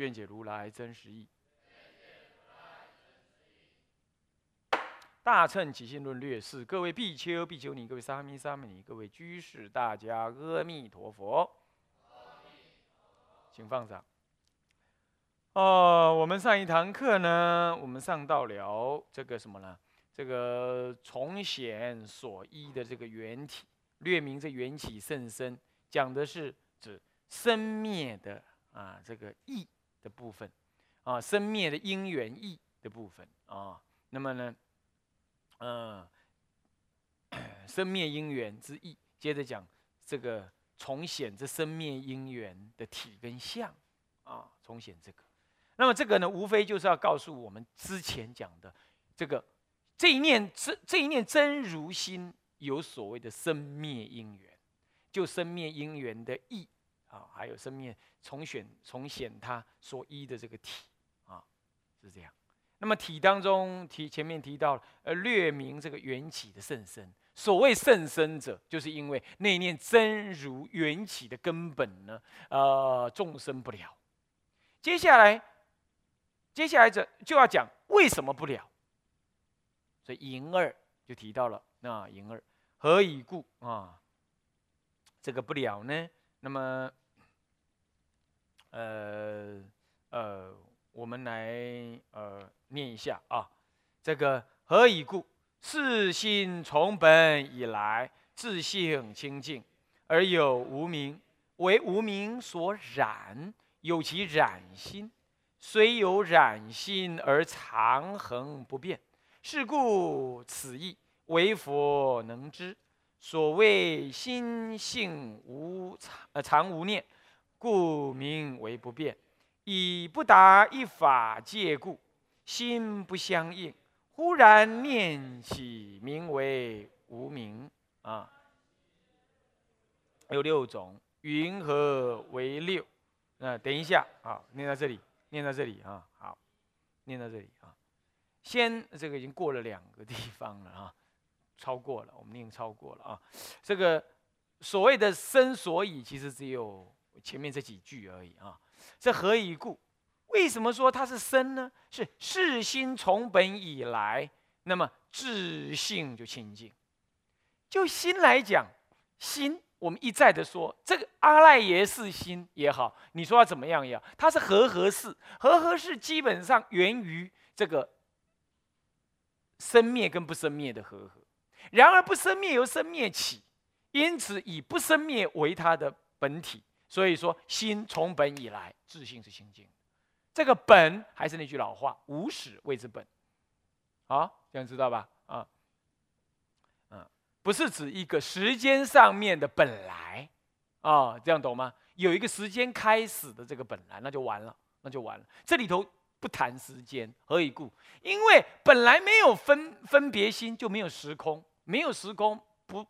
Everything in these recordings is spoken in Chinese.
愿解如来真实义。大乘起信论略释，各位比丘、比丘尼，各位沙弥、沙弥尼，各位居士，大家阿弥陀佛，请放掌。哦，我们上一堂课呢，我们上到了这个什么呢？这个从显所依的这个缘体，略名这缘起甚深，讲的是指生灭的啊这个义的部分，啊生灭的因缘义的部分啊。那么呢？嗯，生灭因缘之意，接着讲这个重显这生灭因缘的体跟相啊，重显这个。那么这个呢，无非就是要告诉我们之前讲的这个这一念真这一念真如心有所谓的生灭因缘，就生灭因缘的意啊，还有生命重选重显它所依的这个体啊，是这样。那么体当中提前面提到，呃，略明这个缘起的甚深。所谓甚深者，就是因为那念真如缘起的根本呢，呃，众生不了。接下来，接下来这就要讲为什么不了。所以银二就提到了，那银二何以故啊？这个不了呢？那么，呃，呃。我们来呃念一下啊，这个何以故？世心从本以来自性清净，而有无名，为无名所染，有其染心，虽有染心而常恒不变。是故此意为佛能知。所谓心性无常呃常无念，故名为不变。以不达一法界故，心不相应，忽然念起，名为无名啊。有六种，云何为六？那等一下啊，念到这里，念到这里啊，好，念到这里啊。先，这个已经过了两个地方了啊，超过了，我们念超过了啊。这个所谓的生所以，其实只有前面这几句而已啊。这何以故？为什么说它是生呢？是世心从本以来，那么自性就清净。就心来讲，心我们一再的说，这个阿赖耶识心也好，你说它怎么样也好，它是和合式，和合式基本上源于这个生灭跟不生灭的和合。然而不生灭由生灭起，因此以不生灭为它的本体。所以说，心从本以来，自性是清净。这个本还是那句老话，无始谓之本。好，这样知道吧？啊，嗯，不是指一个时间上面的本来啊，这样懂吗？有一个时间开始的这个本来，那就完了，那就完了。这里头不谈时间，何以故？因为本来没有分分别心，就没有时空，没有时空不。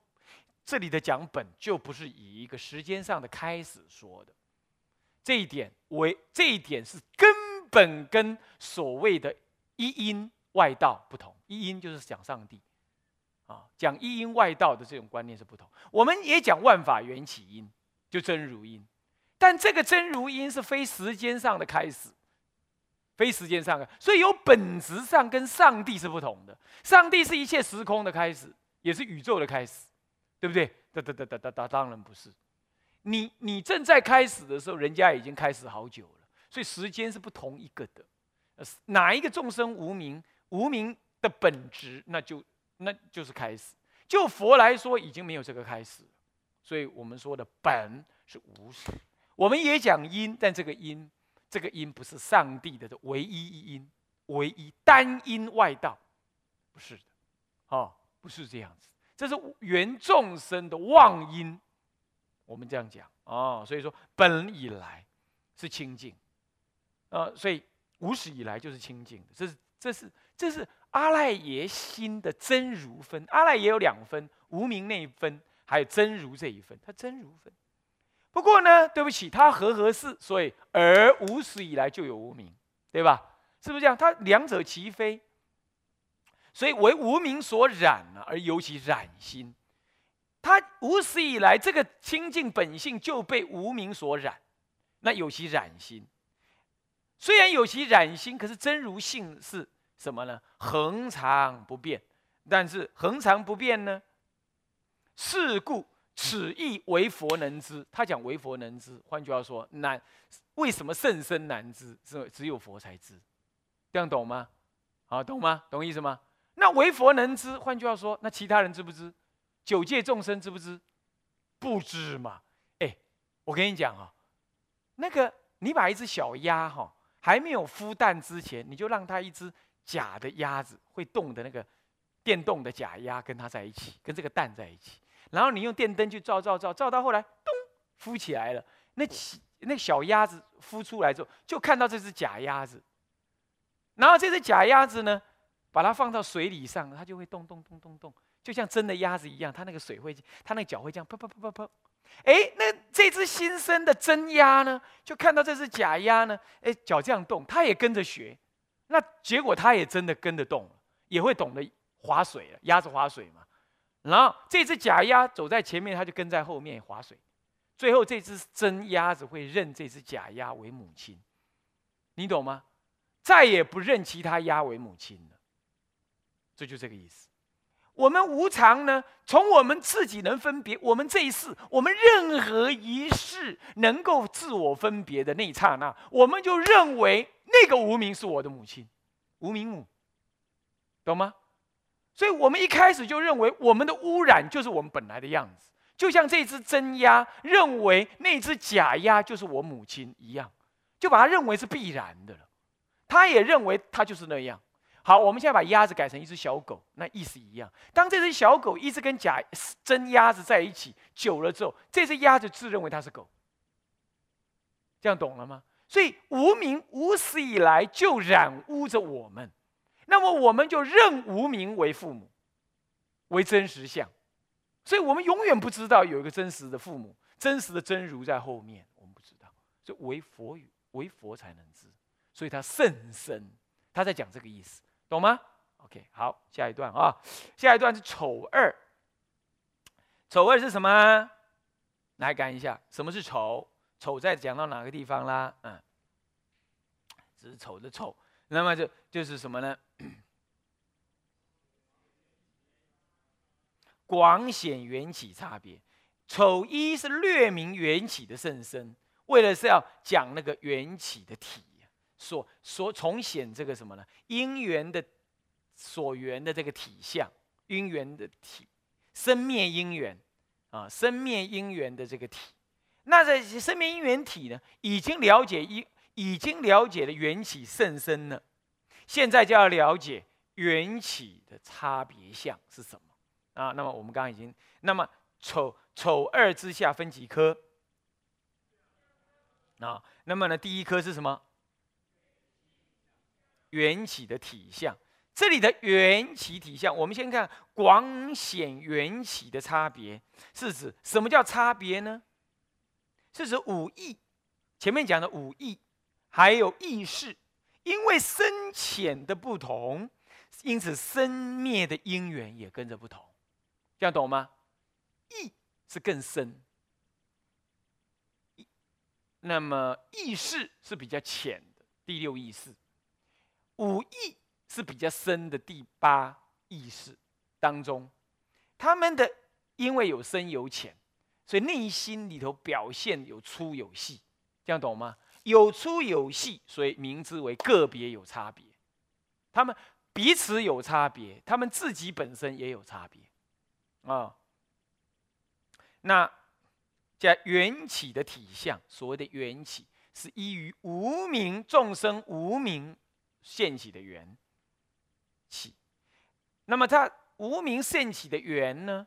这里的讲本就不是以一个时间上的开始说的，这一点为这一点是根本跟所谓的一因外道不同。一因就是讲上帝，啊，讲一因外道的这种观念是不同。我们也讲万法缘起因，就真如因，但这个真如因是非时间上的开始，非时间上的，所以有本质上跟上帝是不同的。上帝是一切时空的开始，也是宇宙的开始。对不对？哒哒哒哒哒哒，当然不是。你你正在开始的时候，人家已经开始好久了，所以时间是不同一个的。哪一个众生无名？无名的本质，那就那就是开始。就佛来说，已经没有这个开始。所以我们说的本是无始。我们也讲因，但这个因，这个因不是上帝的唯一一因，唯一单因外道，不是的。哦，不是这样子。这是原众生的妄因，我们这样讲啊，所以说本以来是清净呃，所以无始以来就是清净的。这是这是这是阿赖耶心的真如分。阿赖耶有两分，无名那一分，还有真如这一分。它真如分。不过呢，对不起，它和合是，所以而无始以来就有无名，对吧？是不是这样？它两者齐飞，所以为无名所染了，而尤其染心。他无始以来这个清净本性就被无名所染，那有其染心。虽然有其染心，可是真如性是什么呢？恒常不变。但是恒常不变呢？是故。此意为佛能知，他讲为佛能知，换句话说，难为什么甚深难知？是只有佛才知，这样懂吗？好，懂吗？懂意思吗？那为佛能知，换句话说，那其他人知不知？九界众生知不知？不知嘛？哎，我跟你讲啊，那个你把一只小鸭哈，还没有孵蛋之前，你就让它一只假的鸭子会动的那个电动的假鸭跟它在一起，跟这个蛋在一起。然后你用电灯去照照照，照到后来，咚，孵起来了。那起那小鸭子孵出来之后，就看到这只假鸭子。然后这只假鸭子呢，把它放到水里上，它就会动动动动动，就像真的鸭子一样。它那个水会，它那个脚会这样，砰砰砰砰砰。哎，那这只新生的真鸭呢，就看到这只假鸭呢，哎，脚这样动，它也跟着学。那结果它也真的跟着动了，也会懂得划水了。鸭子划水嘛。然后这只假鸭走在前面，它就跟在后面划水。最后这只真鸭子会认这只假鸭为母亲，你懂吗？再也不认其他鸭为母亲了。这就这个意思。我们无常呢，从我们自己能分别，我们这一世，我们任何一世能够自我分别的那一刹那，我们就认为那个无名是我的母亲，无名母，懂吗？所以我们一开始就认为我们的污染就是我们本来的样子，就像这只真鸭认为那只假鸭就是我母亲一样，就把它认为是必然的了。他也认为它就是那样。好，我们现在把鸭子改成一只小狗，那意思一样。当这只小狗一直跟假真鸭子在一起久了之后，这只鸭子自认为它是狗。这样懂了吗？所以无名无始以来就染污着我们。那么我们就认无名为父母，为真实相，所以我们永远不知道有一个真实的父母，真实的真如在后面，我们不知道，所以为佛语，为佛才能知，所以他甚深，他在讲这个意思，懂吗？OK，好，下一段啊，下一段是丑二，丑二是什么？来看一下，什么是丑？丑在讲到哪个地方啦？嗯，只是丑的丑。那么就就是什么呢？广显缘起差别，丑一是略明缘起的甚深，为了是要讲那个缘起的体，所所重显这个什么呢？因缘的所缘的这个体相，因缘的体，生灭因缘啊，生灭因缘的这个体。那在生灭因缘体呢，已经了解一。已经了解了缘起甚深了，现在就要了解缘起的差别相是什么啊？那么我们刚刚已经，那么丑丑二之下分几科啊？那么呢，第一科是什么？缘起的体相。这里的缘起体相，我们先看广显缘起的差别，是指什么叫差别呢？是指五义，前面讲的五义。还有意识，因为深浅的不同，因此生灭的因缘也跟着不同，这样懂吗？意是更深，那么意识是比较浅的第六意识，五意是比较深的第八意识当中，他们的因为有深有浅，所以内心里头表现有粗有细，这样懂吗？有粗有细，所以名之为个别有差别。他们彼此有差别，他们自己本身也有差别啊。那叫缘起的体相，所谓的缘起，是依于无名众生无名现起的缘起。那么它无名现起的缘呢？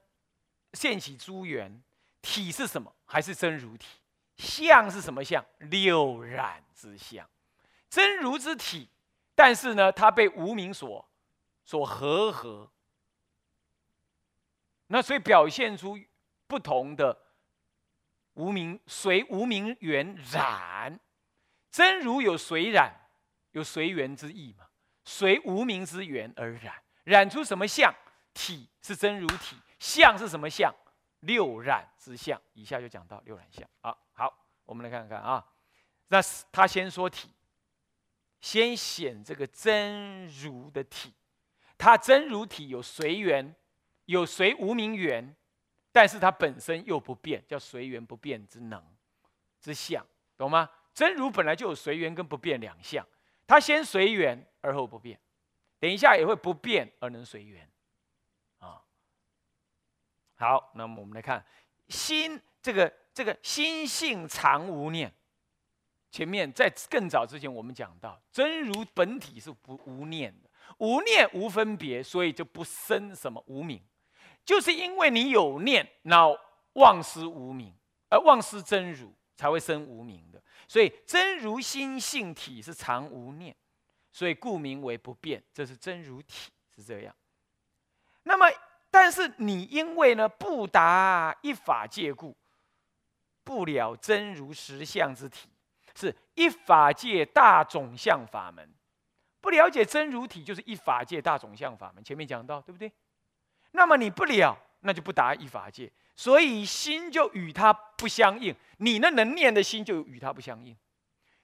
现起诸缘体是什么？还是真如体？相是什么相？六染之相，真如之体，但是呢，它被无名所所合合，那所以表现出不同的无名随无名缘染，真如有随染，有随缘之意嘛，随无名之缘而染，染出什么相？体是真如体，相是什么相？六染之相。以下就讲到六染相。啊，好，我们来看看啊。那他先说体，先显这个真如的体，它真如体有随缘，有随无名缘，但是它本身又不变，叫随缘不变之能之相，懂吗？真如本来就有随缘跟不变两相，他先随缘而后不变，等一下也会不变而能随缘。啊好，那么我们来看心这个这个心性常无念。前面在更早之前，我们讲到真如本体是不无念的，无念无分别，所以就不生什么无名。就是因为你有念，那忘失无名，而忘失真如，才会生无名的。所以真如心性体是常无念，所以故名为不变。这是真如体是这样。那么。但是你因为呢不达一法界故，不了真如实相之体，是一法界大总相法门。不了解真如体，就是一法界大总相法门。前面讲到，对不对？那么你不了，那就不达一法界，所以心就与他不相应。你那能念的心就与他不相应，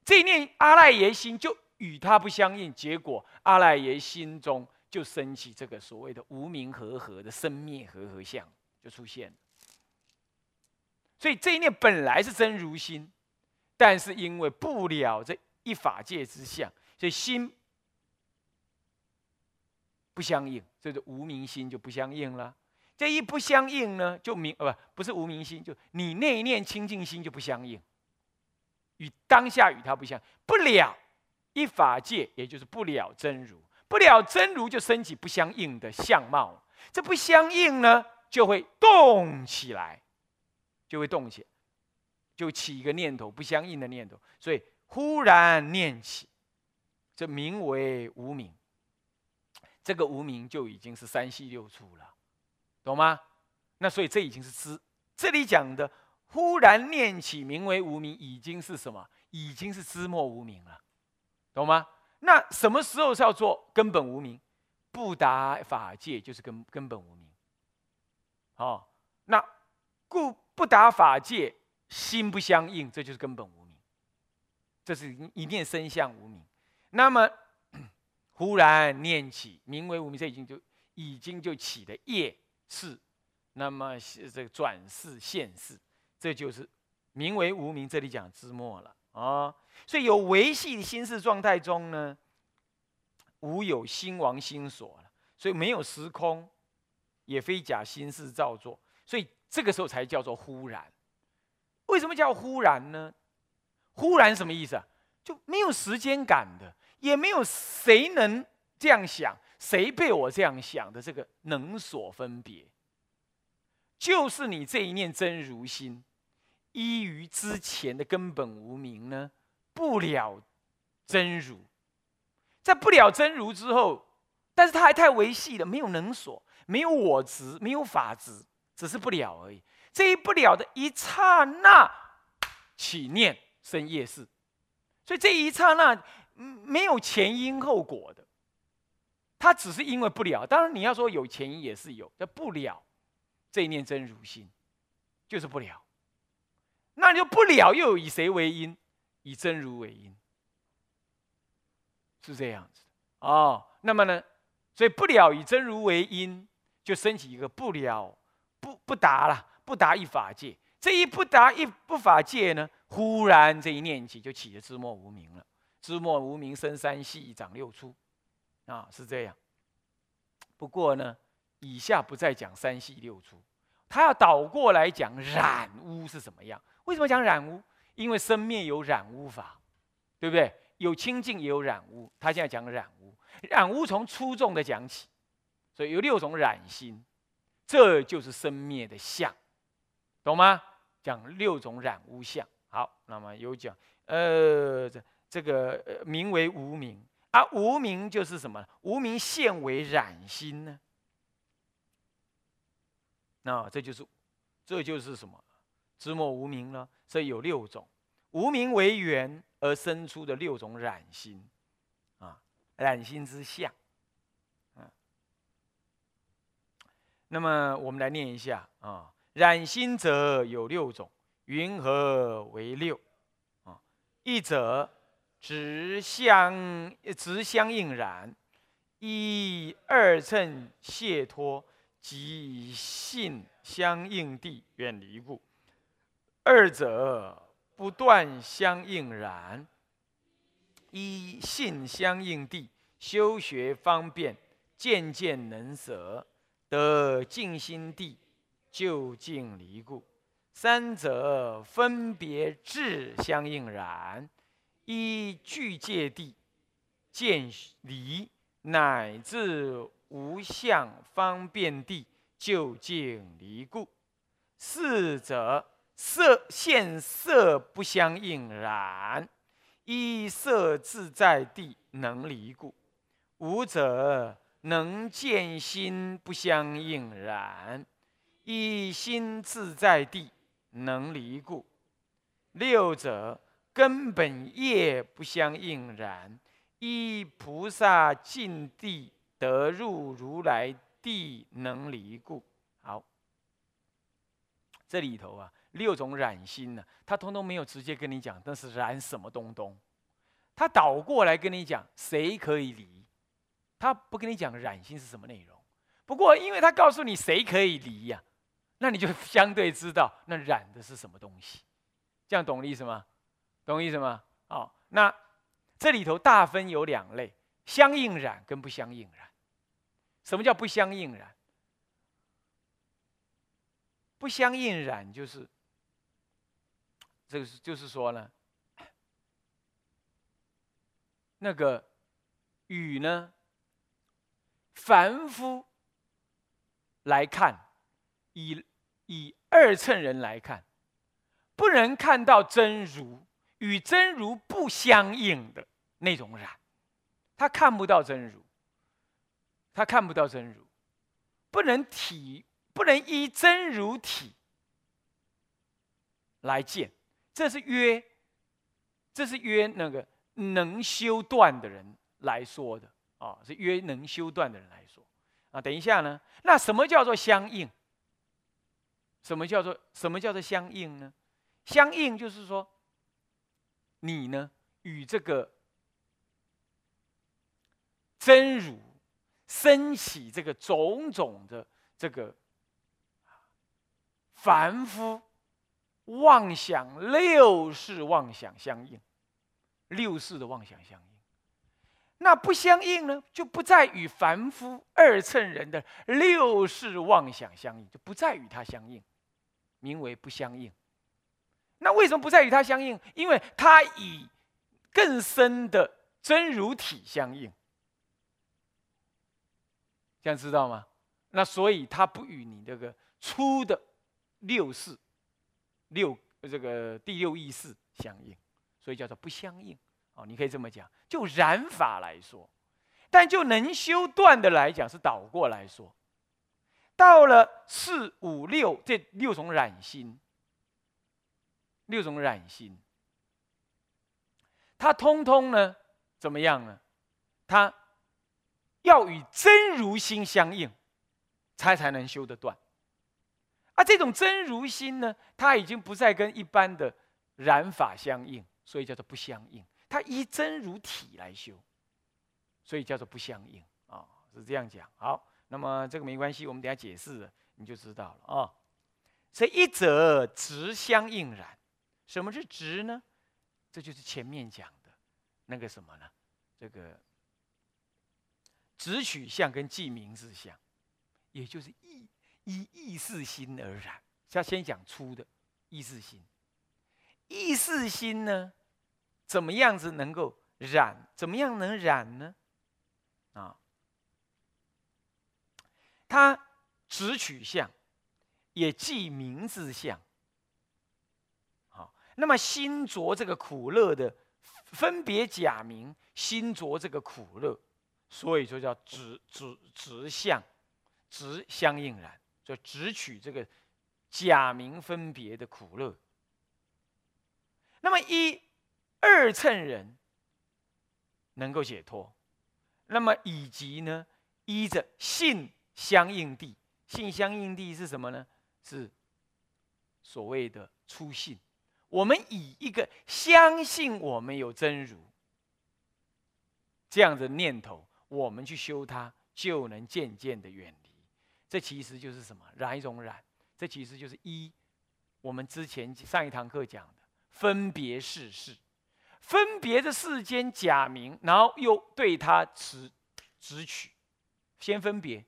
这一念阿赖耶心就与他不相应，结果阿赖耶心中。就升起这个所谓的无名和合的生灭和合相就出现了，所以这一念本来是真如心，但是因为不了这一法界之相，所以心不相应，这个无名心就不相应了。这一不相应呢，就明呃不不是无名心，就你那一念清净心就不相应，与当下与它不相不了一法界，也就是不了真如。不了真如就升起不相应的相貌，这不相应呢，就会动起来，就会动起来，就起一个念头不相应的念头，所以忽然念起，这名为无名。这个无名就已经是三系六处了，懂吗？那所以这已经是知，这里讲的忽然念起名为无名，已经是什么？已经是知末无名了，懂吗？那什么时候是要做根本无名？不达法界就是根根本无名。哦，那故不达法界，心不相应，这就是根本无名。这是一念生相无名。那么忽然念起名为无名，这已经就已经就起的业是，那么是这个转世现世，这就是名为无名。这里讲之末了啊。所以有维系的心事状态中呢，无有心王心所了，所以没有时空，也非假心事造作，所以这个时候才叫做忽然。为什么叫忽然呢？忽然什么意思啊？就没有时间感的，也没有谁能这样想，谁被我这样想的这个能所分别，就是你这一念真如心，依于之前的根本无名呢。不了真如，在不了真如之后，但是他还太维系了，没有能所，没有我执，没有法执，只是不了而已。这一不了的一刹那起念生业事，所以这一刹那没有前因后果的，他只是因为不了。当然你要说有前因也是有，叫不了这一念真如心，就是不了。那就不了又以谁为因？以真如为因，是这样子的哦。那么呢，所以不了以真如为因，就升起一个不了不不达了，不达一法界。这一不达一不法界呢，忽然这一念起，就起了知末无名了。知末无名生三系，长六出，啊，是这样。不过呢，以下不再讲三系六出，他要倒过来讲染污是什么样。为什么讲染污？因为生灭有染污法，对不对？有清净也有染污。他现在讲染污，染污从粗重的讲起，所以有六种染心，这就是生灭的相，懂吗？讲六种染污相。好，那么有讲，呃，这这个呃名为无名，而无名就是什么？无名现为染心呢？那这就是，这就是什么？知莫无名了。所以有六种，无名为缘而生出的六种染心，啊，染心之相。那么我们来念一下啊，染心者有六种，云何为六？啊，一者直相直相应染，一二乘解脱即性相应地远离故；二者不断相应染，一性相应地修学方便，渐渐能舍。得静心地，就近离故；三者分别智相应然，依具界地见离，乃至无相方便地就近离故；四者色现色不相应然，一色自在地能离故；五者。能见心不相应然，一心自在地能离故。六者根本业不相应然，依菩萨尽地得入如来地能离故。好，这里头啊，六种染心呢，他通通没有直接跟你讲，但是染什么东东，他倒过来跟你讲，谁可以离？他不跟你讲染心是什么内容，不过因为他告诉你谁可以离呀，那你就相对知道那染的是什么东西，这样懂我意思吗？懂意思吗？哦，那这里头大分有两类，相应染跟不相应染。什么叫不相应染？不相应染就是这个是就是说呢，那个雨呢？凡夫来看，以以二乘人来看，不能看到真如与真如不相应的那种染，他看不到真如，他看不到真如，不能体，不能依真如体来见，这是约，这是约那个能修断的人来说的。哦，是约能修断的人来说，啊，等一下呢？那什么叫做相应？什么叫做什么叫做相应呢？相应就是说，你呢与这个真如升起这个种种的这个凡夫妄想六世妄想相应，六世的妄想相应。那不相应呢，就不再与凡夫二乘人的六世妄想相应，就不再与他相应，名为不相应。那为什么不再与他相应？因为他以更深的真如体相应，这样知道吗？那所以他不与你这个粗的六世、六这个第六意识相应，所以叫做不相应。哦，你可以这么讲，就染法来说，但就能修断的来讲，是倒过来说。到了四五六这六种染心，六种染心，它通通呢怎么样呢？它要与真如心相应，才才能修得断。而这种真如心呢，它已经不再跟一般的染法相应，所以叫做不相应。它依真如体来修，所以叫做不相应啊，是这样讲。好，那么这个没关系，我们等下解释你就知道了啊。所以一者直相应染，什么是直呢？这就是前面讲的那个什么呢？这个直取相跟记名字相，也就是意依意识心而染。要先讲粗的意识心，意识心呢？怎么样子能够染？怎么样能染呢？啊，它直取相，也记名字相。那么心着这个苦乐的分别假名，心着这个苦乐，所以说叫直直直相，直相应然，就直取这个假名分别的苦乐。那么一二乘人能够解脱，那么以及呢，依着性相应地，性相应地是什么呢？是所谓的初信。我们以一个相信我们有真如这样的念头，我们去修它，就能渐渐的远离。这其实就是什么？染一种染，这其实就是一我们之前上一堂课讲的分别世事，分别的世间假名，然后又对它持执取，先分别，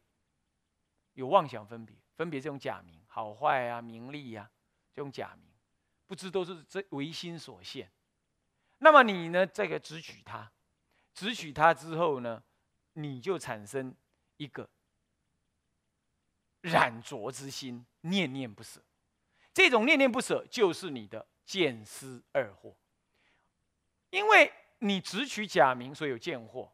有妄想分别，分别这种假名，好坏啊，名利呀，这种假名。不知都是这唯心所现，那么你呢？这个只取它，只取它之后呢，你就产生一个染浊之心，念念不舍。这种念念不舍，就是你的见思二惑。因为你只取假名，所以有见惑；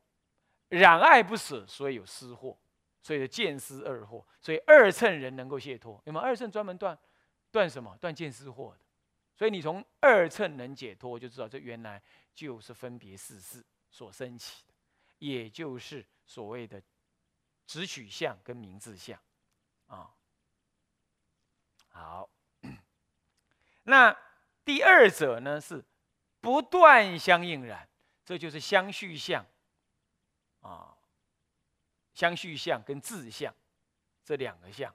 染爱不舍，所以有思惑。所以见思二惑，所以二乘人能够解脱。那么二乘专门断断什么？断见思惑的。所以你从二乘能解脱，就知道这原来就是分别四事所升起的，也就是所谓的直取相跟名字相，啊，好。那第二者呢是不断相应染，这就是相续相，啊，相续相跟自相这两个相，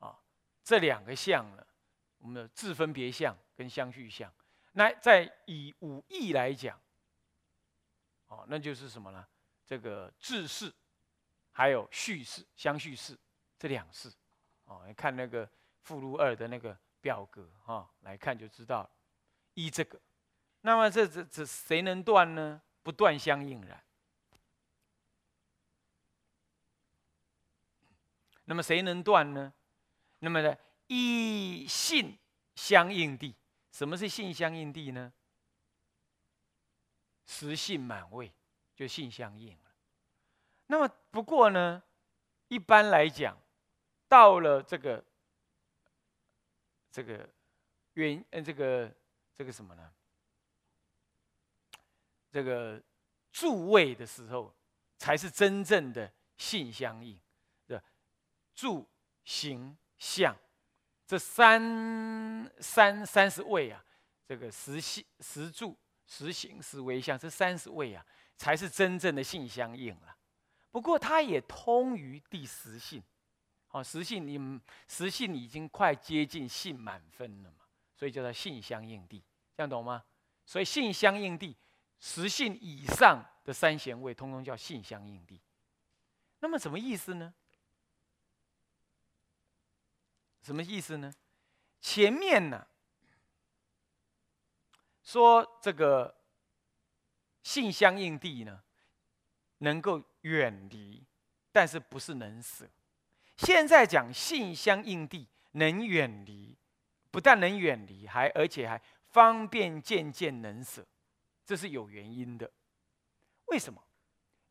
啊，这两个相呢，我们的自分别相。跟相续相，那在以五义来讲，哦，那就是什么呢？这个智事，还有叙事、相叙事这两事，哦，你看那个附录二的那个表格哈，来看就知道，依这个，那么这这这谁能断呢？不断相应然。那么谁能断呢？那么呢，一信相应地。什么是性相应地呢？实性满位就性相应了。那么不过呢，一般来讲，到了这个这个原呃这个这个什么呢？这个住位的时候，才是真正的性相应的住行相。这三三三十位啊，这个实性、实住、实行、实为相，这三十位啊，才是真正的性相应了。不过它也通于第十性，好，实性你实性已经快接近性满分了嘛，所以叫做性相应地，这样懂吗？所以性相应地，实性以上的三贤位，通通叫性相应地。那么什么意思呢？什么意思呢？前面呢说这个性相应地呢，能够远离，但是不是能舍。现在讲性相应地能远离，不但能远离，还而且还方便渐渐能舍，这是有原因的。为什么？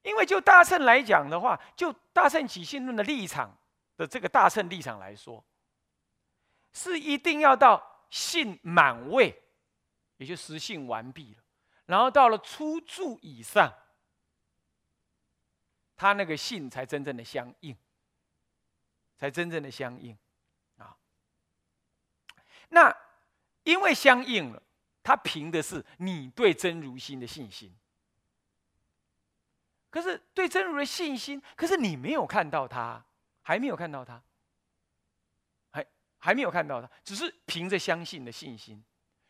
因为就大乘来讲的话，就大乘起信论的立场的这个大乘立场来说。是一定要到信满位，也就实信完毕了，然后到了初住以上，他那个信才真正的相应，才真正的相应啊。那因为相应了，他凭的是你对真如心的信心。可是对真如的信心，可是你没有看到他，还没有看到他。还没有看到他，只是凭着相信的信心，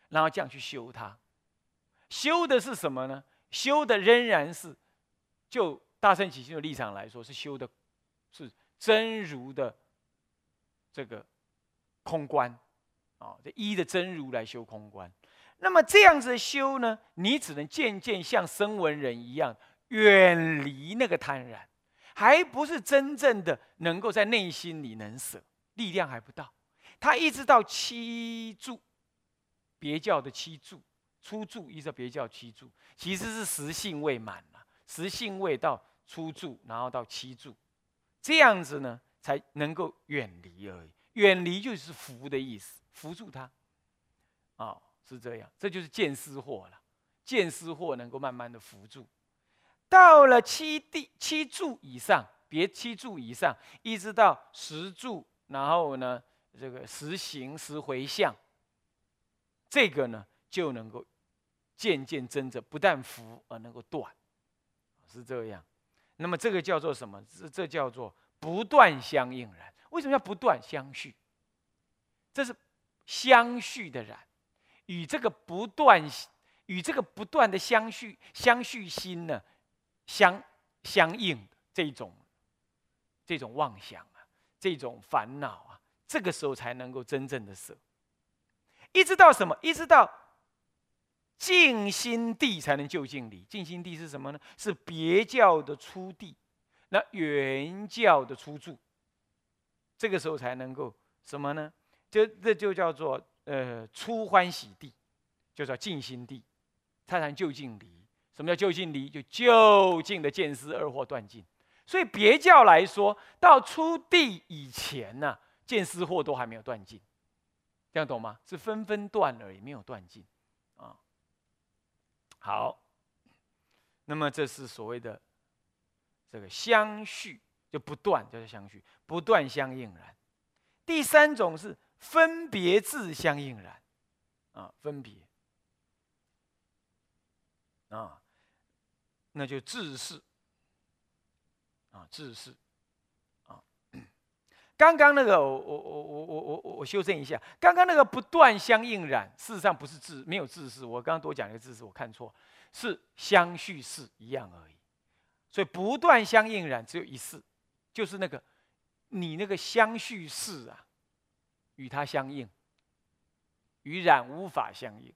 然后这样去修它。修的是什么呢？修的仍然是，就大圣起心的立场来说，是修的，是真如的这个空观啊，这一的真如来修空观。那么这样子修呢，你只能渐渐像声闻人一样，远离那个贪婪，还不是真正的能够在内心里能舍，力量还不到。他一直到七住，别教的七住，初住一直到别教七住，其实是实性未满了，实性未到初住，然后到七住，这样子呢才能够远离而已。远离就是扶的意思，扶住他，啊，是这样，这就是见思惑了。见思惑能够慢慢的扶住，到了七地七住以上，别七住以上，一直到十住，然后呢，这个十行十回向，这个呢就能够渐渐增着不但福而能够断，是这样。那么这个叫做什么？这这叫做不断相应然。为什么要不断相续？这是相续的然，与这个不断与这个不断的相续相续心呢相相应这种这种妄想啊，这种烦恼，这个时候才能够真正的舍。一直到什么？一直到静心地才能就近离。静心地是什么呢？是别教的出地，那原教的出住。这个时候才能够什么呢？就这就叫做呃初欢喜地，就叫静心地，才能就近离。什么叫就近离？就就近的见思二惑断尽。所以别教来说，到初地以前呢，见思惑都还没有断尽，这样懂吗？是纷纷断而已，没有断尽啊。好，那么这是所谓的这个相续。就不断叫做相续，不断相应然。第三种是分别自相应然，啊，分别，啊，那就自是，啊，自是，刚刚那个，我我我我我我我修正一下，刚刚那个不断相应染，事实上不是自，没有自是。我刚刚多讲一个字是我看错，是相续是一样而已。所以不断相应染只有一世。就是那个，你那个相续事啊，与它相应，与染无法相应，